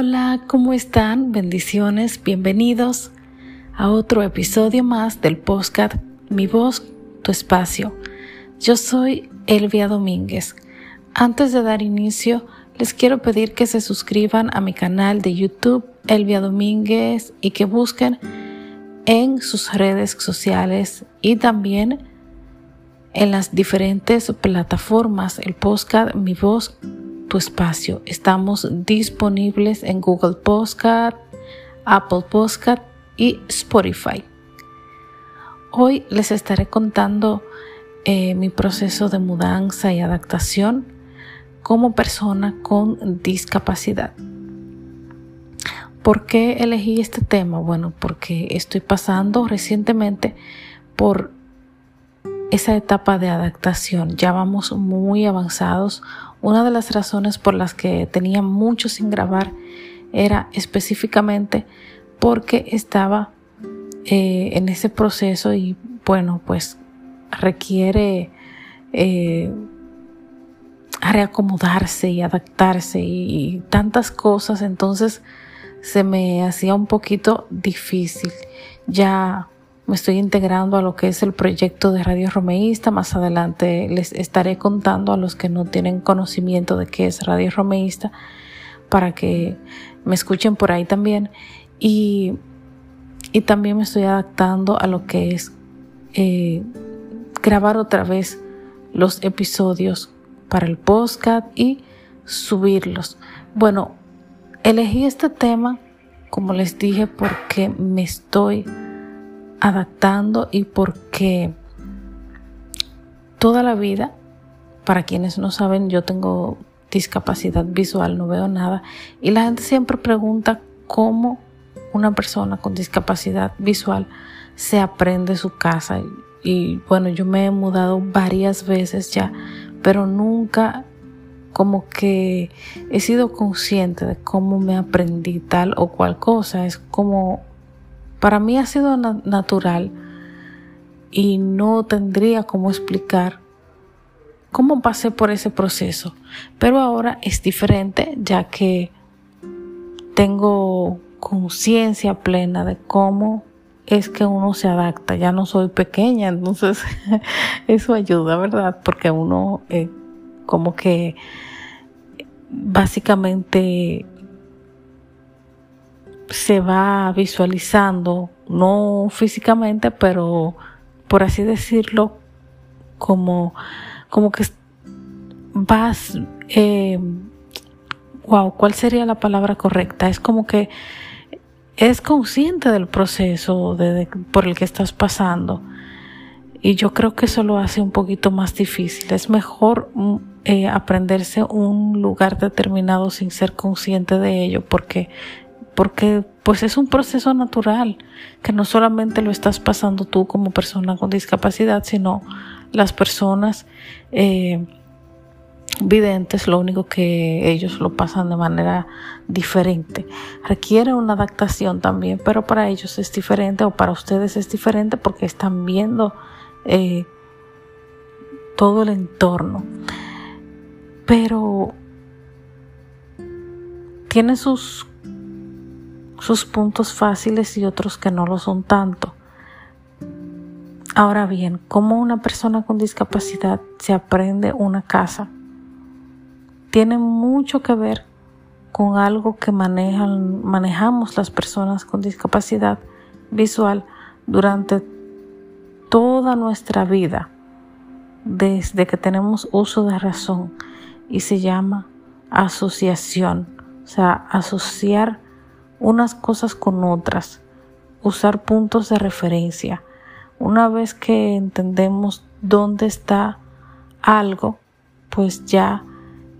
Hola, ¿cómo están? Bendiciones, bienvenidos a otro episodio más del podcast Mi voz, tu espacio. Yo soy Elvia Domínguez. Antes de dar inicio, les quiero pedir que se suscriban a mi canal de YouTube Elvia Domínguez y que busquen en sus redes sociales y también en las diferentes plataformas el podcast Mi voz, tu espacio. Estamos disponibles en Google Podcast, Apple Podcast y Spotify. Hoy les estaré contando eh, mi proceso de mudanza y adaptación como persona con discapacidad. ¿Por qué elegí este tema? Bueno, porque estoy pasando recientemente por esa etapa de adaptación. Ya vamos muy avanzados. Una de las razones por las que tenía mucho sin grabar era específicamente porque estaba eh, en ese proceso y bueno, pues requiere eh, reacomodarse y adaptarse y tantas cosas. Entonces se me hacía un poquito difícil. Ya me estoy integrando a lo que es el proyecto de Radio Romeísta. Más adelante les estaré contando a los que no tienen conocimiento de qué es Radio Romeísta para que me escuchen por ahí también. Y, y también me estoy adaptando a lo que es eh, grabar otra vez los episodios para el podcast y subirlos. Bueno, elegí este tema, como les dije, porque me estoy adaptando y porque toda la vida, para quienes no saben, yo tengo discapacidad visual, no veo nada, y la gente siempre pregunta cómo una persona con discapacidad visual se aprende su casa. Y, bueno, yo me he mudado varias veces ya, pero nunca como que he sido consciente de cómo me aprendí tal o cual cosa. Es como para mí ha sido natural y no tendría cómo explicar cómo pasé por ese proceso. Pero ahora es diferente ya que tengo conciencia plena de cómo es que uno se adapta. Ya no soy pequeña, entonces eso ayuda, ¿verdad? Porque uno eh, como que básicamente se va visualizando, no físicamente, pero por así decirlo, como, como que vas, eh, wow, ¿cuál sería la palabra correcta? Es como que es consciente del proceso de, por el que estás pasando. Y yo creo que eso lo hace un poquito más difícil. Es mejor mm, eh, aprenderse un lugar determinado sin ser consciente de ello, porque porque pues es un proceso natural que no solamente lo estás pasando tú como persona con discapacidad, sino las personas eh, videntes, lo único que ellos lo pasan de manera diferente. Requiere una adaptación también, pero para ellos es diferente o para ustedes es diferente porque están viendo eh, todo el entorno. Pero tiene sus sus puntos fáciles y otros que no lo son tanto. Ahora bien, ¿cómo una persona con discapacidad se aprende una casa? Tiene mucho que ver con algo que manejan, manejamos las personas con discapacidad visual durante toda nuestra vida, desde que tenemos uso de razón, y se llama asociación, o sea, asociar unas cosas con otras, usar puntos de referencia. Una vez que entendemos dónde está algo, pues ya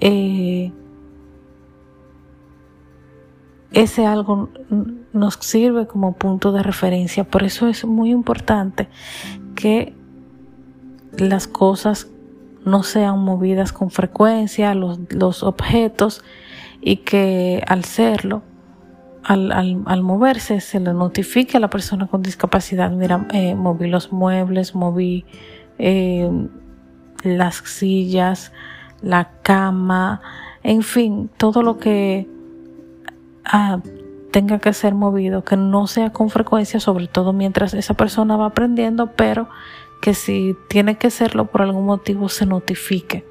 eh, ese algo nos sirve como punto de referencia. Por eso es muy importante que las cosas no sean movidas con frecuencia, los, los objetos, y que al serlo, al, al, moverse se le notifique a la persona con discapacidad, mira, eh, moví los muebles, moví eh, las sillas, la cama, en fin, todo lo que tenga que ser movido, que no sea con frecuencia, sobre todo mientras esa persona va aprendiendo, pero que si tiene que serlo por algún motivo se notifique.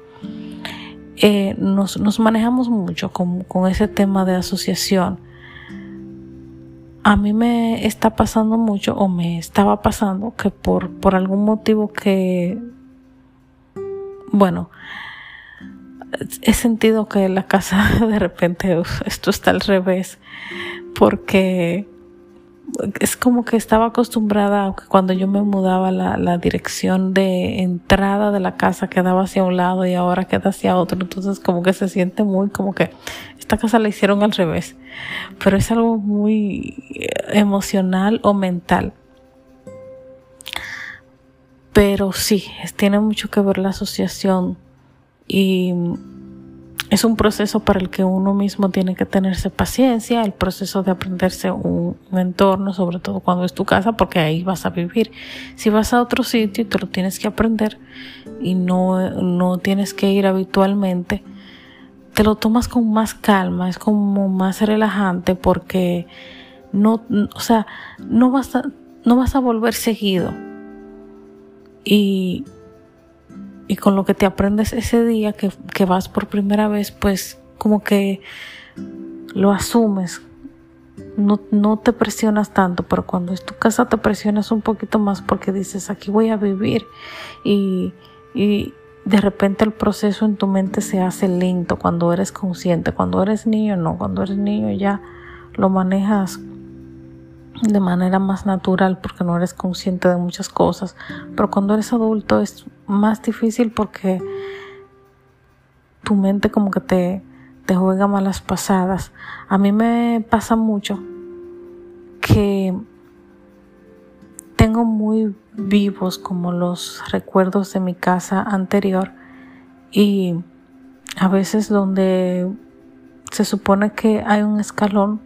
Eh, nos, manejamos mucho con, con ese tema de asociación. A mí me está pasando mucho o me estaba pasando que por, por algún motivo que, bueno, he sentido que la casa de repente esto está al revés porque es como que estaba acostumbrada a que cuando yo me mudaba la, la, dirección de entrada de la casa quedaba hacia un lado y ahora queda hacia otro. Entonces como que se siente muy como que esta casa la hicieron al revés. Pero es algo muy emocional o mental. Pero sí, tiene mucho que ver la asociación y es un proceso para el que uno mismo tiene que tenerse paciencia, el proceso de aprenderse un, entorno, sobre todo cuando es tu casa, porque ahí vas a vivir. Si vas a otro sitio y te lo tienes que aprender y no, no tienes que ir habitualmente, te lo tomas con más calma, es como más relajante porque no, o sea, no vas a, no vas a volver seguido. Y y con lo que te aprendes ese día que, que vas por primera vez, pues como que lo asumes, no, no, te presionas tanto, pero cuando es tu casa te presionas un poquito más porque dices, aquí voy a vivir y, y, de repente el proceso en tu mente se hace lento cuando eres consciente, cuando eres niño no, cuando eres niño ya lo manejas de manera más natural porque no eres consciente de muchas cosas, pero cuando eres adulto es más difícil porque tu mente como que te, te juega malas pasadas. A mí me pasa mucho que tengo muy vivos como los recuerdos de mi casa anterior y a veces donde se supone que hay un escalón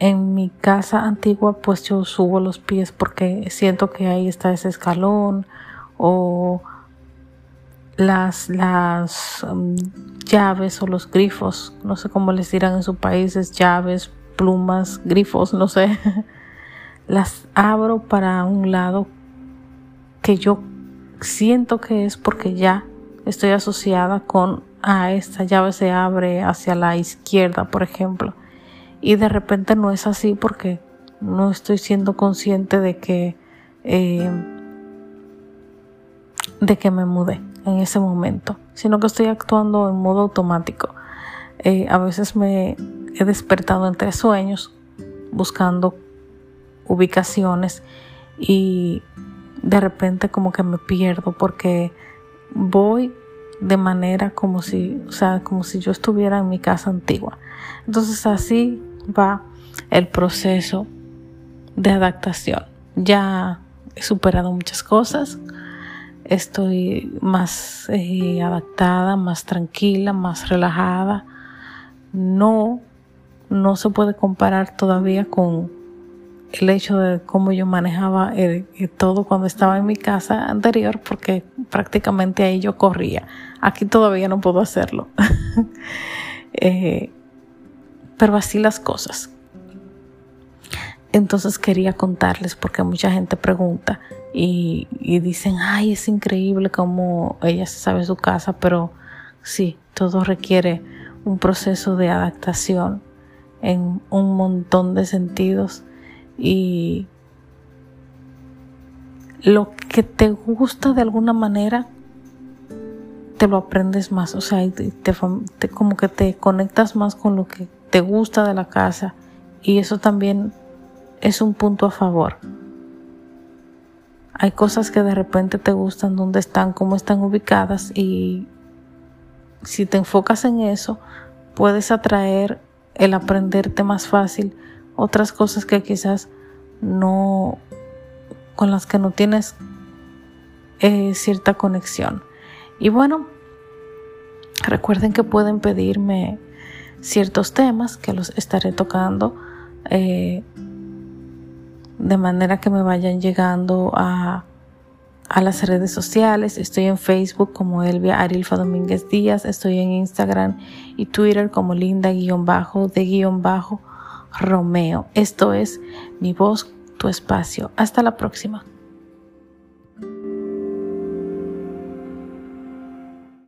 en mi casa antigua pues yo subo los pies porque siento que ahí está ese escalón o las, las um, llaves o los grifos, no sé cómo les dirán en su país, es llaves, plumas, grifos, no sé, las abro para un lado que yo siento que es porque ya estoy asociada con, ah, esta llave se abre hacia la izquierda, por ejemplo, y de repente no es así porque no estoy siendo consciente de que eh, de que me mudé en ese momento, sino que estoy actuando en modo automático. Eh, a veces me he despertado entre sueños buscando ubicaciones y de repente como que me pierdo porque voy de manera como si, o sea, como si yo estuviera en mi casa antigua. Entonces así va el proceso de adaptación. Ya he superado muchas cosas, estoy más eh, adaptada, más tranquila, más relajada. No, no se puede comparar todavía con el hecho de cómo yo manejaba todo cuando estaba en mi casa anterior, porque prácticamente ahí yo corría. Aquí todavía no puedo hacerlo. Eh, pero así las cosas. Entonces quería contarles porque mucha gente pregunta y, dicen, ay, es increíble cómo ella se sabe su casa, pero sí, todo requiere un proceso de adaptación en un montón de sentidos y lo que te gusta de alguna manera te lo aprendes más, o sea, te, como que te conectas más con lo que te gusta de la casa y eso también es un punto a favor. Hay cosas que de repente te gustan, dónde están, cómo están ubicadas y si te enfocas en eso, puedes atraer el aprenderte más fácil otras cosas que quizás no, con las que no tienes eh, cierta conexión. Y bueno, recuerden que pueden pedirme ciertos temas que los estaré tocando eh, de manera que me vayan llegando a, a las redes sociales. Estoy en Facebook como Elvia Arilfa Domínguez Díaz. Estoy en Instagram y Twitter como Linda-de-Romeo. Esto es Mi Voz, Tu Espacio. Hasta la próxima.